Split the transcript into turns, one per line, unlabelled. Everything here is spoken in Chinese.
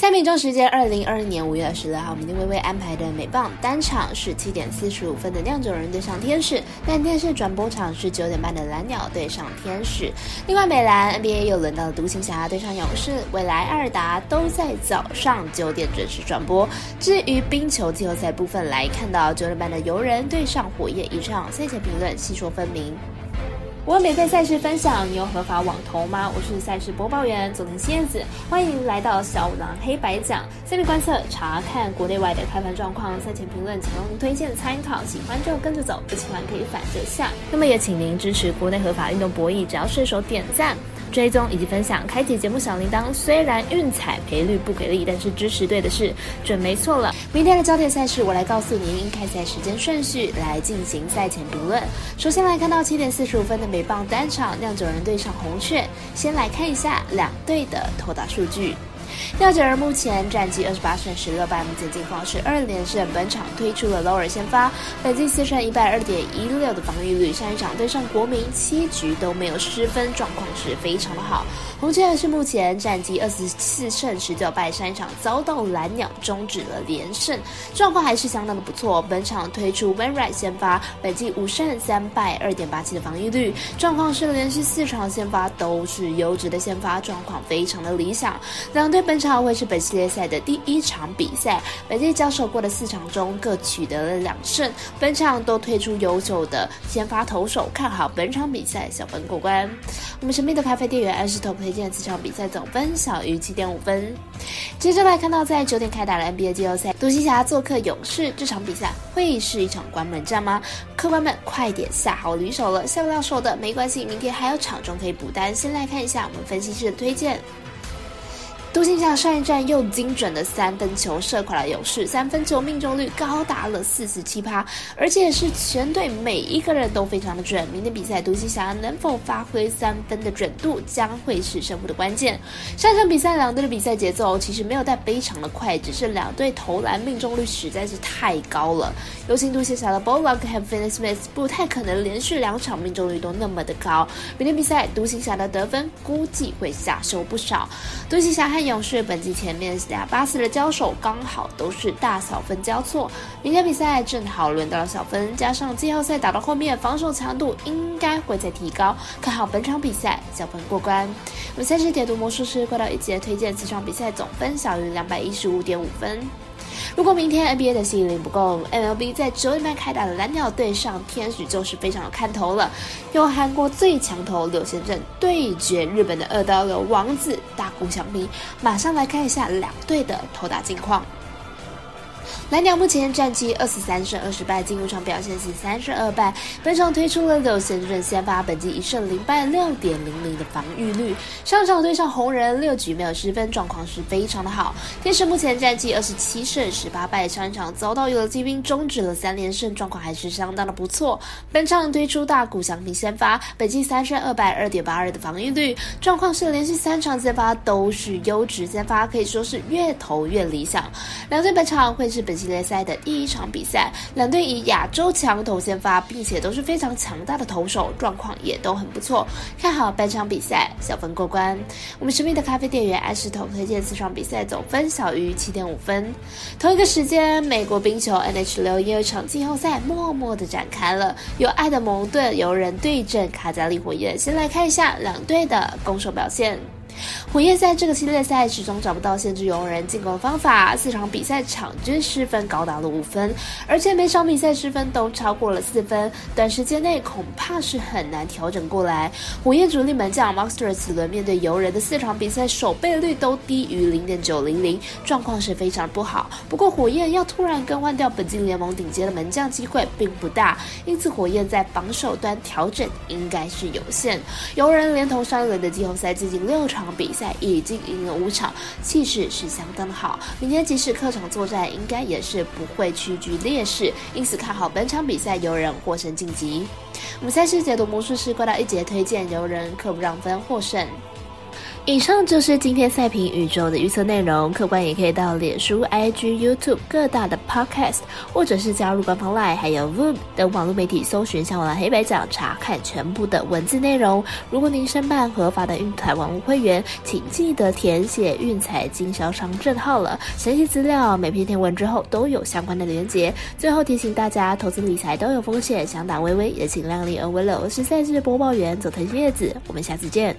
下面中时间二零二二年五月二十六号，明天微微安排的美棒单场是七点四十五分的酿酒人对上天使，但电视转播场是九点半的蓝鸟对上天使。另外，美篮 NBA 又轮到了独行侠对上勇士，未来阿尔达都在早上九点准时转播。至于冰球季后赛部分，来看到九点半的游人对上火焰一场，赛前评论细说分明。我免费赛事分享，你有合法网投吗？我是赛事播报员佐藤仙子，欢迎来到小五郎黑白讲。下面观测查看国内外的开盘状况，赛前评论仅供推荐参考，喜欢就跟着走，不喜欢可以反着下。那么也请您支持国内合法运动博弈，只要顺手点赞。追踪以及分享，开启节目小铃铛。虽然运彩赔率不给力，但是支持对的事准没错了。明天的焦点赛事，我来告诉您开赛时间顺序来进行赛前评论。首先来看到七点四十五分的美棒单场，酿酒人对上红雀。先来看一下两队的投打数据。酿酒人目前战绩二十八胜十六败，目前近况是二连胜。本场推出了 Lower 先发，本季四胜一败，二点一六的防御率。上一场对上国民，七局都没有失分，状况是非常的好。红雀是目前战绩二十四胜十九败，上一场遭到蓝鸟终止了连胜，状况还是相当的不错。本场推出 w e n r i g h t 先发，本季五胜三败，二点八七的防御率，状况是连续四场先发都是优质的先发，状况非常的理想。两队本场会是本系列赛的第一场比赛，本届交手过的四场中各取得了两胜，本场都推出优秀的先发投手，看好本场比赛小分过关。我们神秘的咖啡店员 S 头推荐这场比赛总分小于七点五分。接着来看到在九点开打的 NBA 季后赛，独行侠做客勇士，这场比赛会是一场关门战吗？客官们快点下好离手了，下不了手的没关系，明天还有场中可以补单。先来看一下我们分析师的推荐。独行侠上一站又精准的三分球射垮了勇士，三分球命中率高达了四十七趴，而且是全队每一个人都非常的准。明天比赛，独行侠能否发挥三分的准度，将会是胜负的关键。上场比赛两队的比赛节奏其实没有带非常的快，只是两队投篮命中率实在是太高了。尤其独行侠的 b o l l o c k 和 Finney Smith 不太可能连续两场命中率都那么的高。明天比赛，独行侠的得分估计会下收不少。独行侠还。勇士本季前面俩巴斯的交手刚好都是大小分交错，明天比赛正好轮到了小分，加上季后赛打到后面防守强度应该会再提高，看好本场比赛小分过关。我们赛事解读魔术师快到一节推荐此场比赛总分小于两百一十五点五分。如果明天 NBA 的吸引力不够，MLB 在九点半开打的蓝鸟队上天使就是非常有看头了。用韩国最强头柳贤镇对决日本的二刀流王子大谷翔平，马上来看一下两队的投打近况。蓝鸟目前战绩二十三胜二十败，进入场表现是三胜二败。本场推出了柳贤镇先发，本季一胜零败，六点零零的防御率。上场对上红人六局没有失分，状况是非常的好。天使目前战绩二十七胜十八败，上一场遭到游击兵终止了三连胜，状况还是相当的不错。本场推出大谷翔平先发，本季三胜二败，二点八二的防御率，状况是连续三场先发都是优质先发，可以说是越投越理想。两队本场会是本。系列赛的第一场比赛，两队以亚洲强投先发，并且都是非常强大的投手，状况也都很不错。看好本场比赛小分过关。我们神秘的咖啡店员艾石头推荐四场比赛总分小于七点五分。同一个时间，美国冰球 NHL 也有场季后赛默默的展开了，由爱德蒙顿游人对阵卡加利火焰。先来看一下两队的攻守表现。火焰在这个系列赛始终找不到限制游人进攻的方法，四场比赛场均失分高达了五分，而且每场比赛失分都超过了四分，短时间内恐怕是很难调整过来。火焰主力门将 Monster 此轮面对游人的四场比赛守备率都低于零点九零零，状况是非常不好。不过火焰要突然更换掉本季联盟顶尖的门将机会并不大，因此火焰在防守端调整应该是有限。游人连同上一轮的季后赛接近六场。比赛已经赢了五场，气势是相当的好。明天即使客场作战，应该也是不会屈居劣势，因此看好本场比赛游人获胜晋级。我们赛事解读魔术师怪到一节推荐游人客不让分获胜。以上就是今天赛评宇宙的预测内容，客观也可以到脸书、IG、YouTube 各大的 Podcast，或者是加入官方 Line 还有 Voom 等网络媒体，搜寻“向往的黑白奖”，查看全部的文字内容。如果您申办合法的运彩网络会员，请记得填写运彩经销商证号了。详细资料每篇填文之后都有相关的连结。最后提醒大家，投资理财都有风险，想打微微也请量力而为了。我是赛事播报员佐藤叶子，我们下次见。